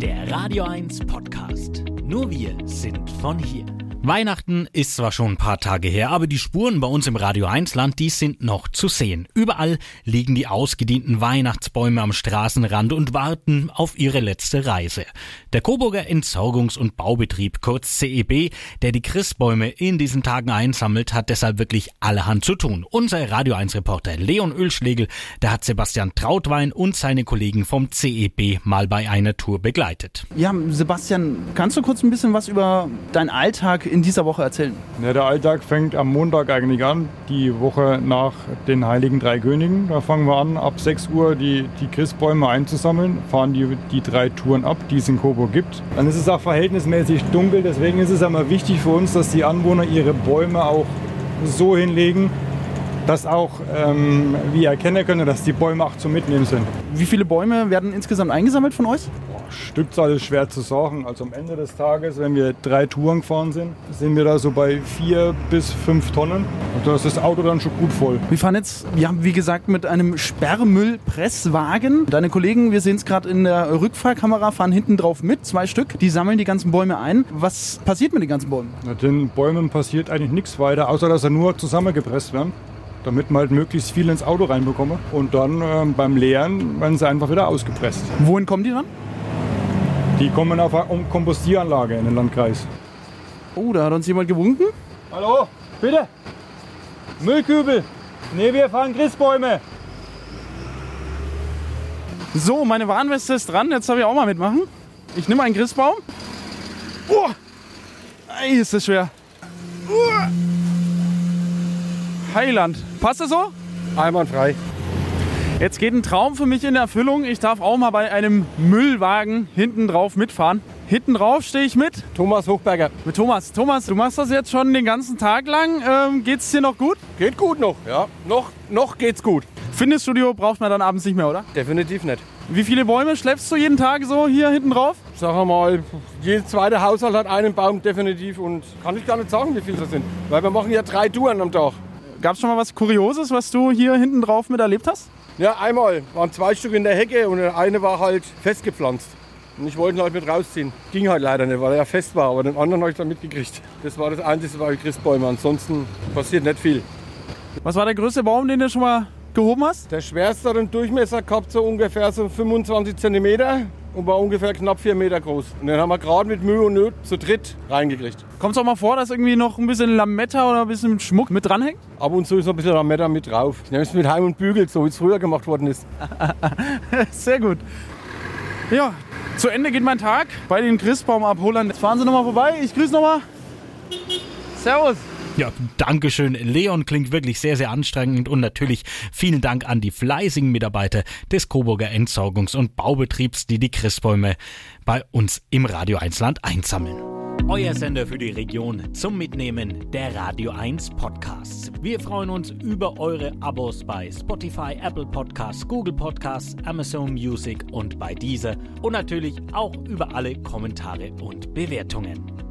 Der Radio 1 Podcast. Nur wir sind von hier. Weihnachten ist zwar schon ein paar Tage her, aber die Spuren bei uns im Radio 1 Land, die sind noch zu sehen. Überall liegen die ausgedienten Weihnachtsbäume am Straßenrand und warten auf ihre letzte Reise. Der Coburger Entsorgungs- und Baubetrieb, kurz CEB, der die Christbäume in diesen Tagen einsammelt, hat deshalb wirklich allerhand zu tun. Unser Radio 1 Reporter Leon Ölschlegel, der hat Sebastian Trautwein und seine Kollegen vom CEB mal bei einer Tour begleitet. Ja, Sebastian, kannst du kurz ein bisschen was über deinen Alltag in dieser Woche erzählen? Ja, der Alltag fängt am Montag eigentlich an, die Woche nach den Heiligen Drei Königen. Da fangen wir an, ab 6 Uhr die, die Christbäume einzusammeln, fahren die, die drei Touren ab, die es in Coburg gibt. Dann ist es auch verhältnismäßig dunkel, deswegen ist es einmal wichtig für uns, dass die Anwohner ihre Bäume auch so hinlegen, dass auch ähm, wir erkennen können, dass die Bäume auch zum Mitnehmen sind. Wie viele Bäume werden insgesamt eingesammelt von euch? Stückzahl ist schwer zu sagen. Also am Ende des Tages, wenn wir drei Touren gefahren sind, sind wir da so bei vier bis fünf Tonnen. Und da ist das Auto dann schon gut voll. Wir fahren jetzt, ja, wie gesagt, mit einem Sperrmüllpresswagen. Deine Kollegen, wir sehen es gerade in der Rückfahrkamera, fahren hinten drauf mit, zwei Stück. Die sammeln die ganzen Bäume ein. Was passiert mit den ganzen Bäumen? Mit den Bäumen passiert eigentlich nichts weiter, außer dass sie nur zusammengepresst werden damit man halt möglichst viel ins Auto reinbekomme. Und dann ähm, beim Leeren werden sie einfach wieder ausgepresst. Wohin kommen die dann? Die kommen auf eine Kompostieranlage in den Landkreis. Oh, da hat uns jemand gewunken. Hallo, bitte. Müllkübel. Nee, wir fahren Christbäume. So, meine Warnweste ist dran. Jetzt darf ich auch mal mitmachen. Ich nehme einen Christbaum. Oh, Ei, ist das schwer. Oh. Heiland. Passt das so? Einwandfrei. Jetzt geht ein Traum für mich in Erfüllung. Ich darf auch mal bei einem Müllwagen hinten drauf mitfahren. Hinten drauf stehe ich mit. Thomas Hochberger. Mit Thomas. Thomas, du machst das jetzt schon den ganzen Tag lang. Ähm, geht's dir noch gut? Geht gut noch, ja. Noch, noch geht's gut. Fitnessstudio braucht man dann abends nicht mehr, oder? Definitiv nicht. Wie viele Bäume schleppst du jeden Tag so hier hinten drauf? Wir mal, jeder zweite Haushalt hat einen Baum definitiv und kann ich gar nicht sagen, wie viele das sind. Weil wir machen ja drei Touren am Tag. Gab es schon mal was Kurioses, was du hier hinten drauf mit erlebt hast? Ja, einmal waren zwei Stück in der Hecke und der eine war halt festgepflanzt. Und ich wollte ihn halt mit rausziehen. Ging halt leider nicht, weil er ja fest war, aber den anderen habe ich dann mitgekriegt. Das war das Einzige bei Christbäumen. Ansonsten passiert nicht viel. Was war der größte Baum, den du schon mal gehoben hast? Der schwerste hat einen Durchmesser gehabt, so ungefähr so 25 cm und war ungefähr knapp 4 Meter groß. Und den haben wir gerade mit Mühe und Not zu dritt reingekriegt. Kommt es auch mal vor, dass irgendwie noch ein bisschen Lametta oder ein bisschen Schmuck mit dranhängt? Ab und zu ist noch ein bisschen Lametta mit drauf. Ich nehme es mit heim und bügelt, so wie es früher gemacht worden ist. Sehr gut. Ja, zu Ende geht mein Tag bei den Christbaumabholern. Jetzt fahren Sie nochmal vorbei. Ich grüße nochmal. Servus. Ja, Dankeschön. Leon klingt wirklich sehr, sehr anstrengend und natürlich vielen Dank an die fleißigen Mitarbeiter des Coburger Entsorgungs- und Baubetriebs, die die Christbäume bei uns im Radio 1 Land einsammeln. Euer Sender für die Region zum Mitnehmen der Radio 1 Podcasts. Wir freuen uns über eure Abos bei Spotify, Apple Podcasts, Google Podcasts, Amazon Music und bei dieser und natürlich auch über alle Kommentare und Bewertungen.